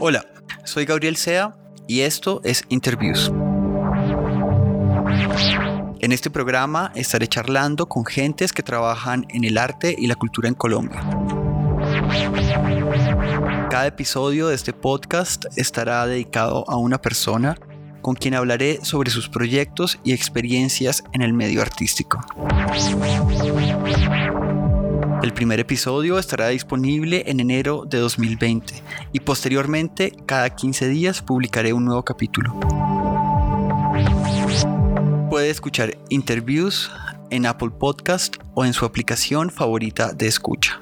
Hola, soy Gabriel Sea y esto es Interviews. En este programa estaré charlando con gentes que trabajan en el arte y la cultura en Colombia. Cada episodio de este podcast estará dedicado a una persona con quien hablaré sobre sus proyectos y experiencias en el medio artístico. El primer episodio estará disponible en enero de 2020 y posteriormente cada 15 días publicaré un nuevo capítulo. Puede escuchar interviews en Apple Podcast o en su aplicación favorita de escucha.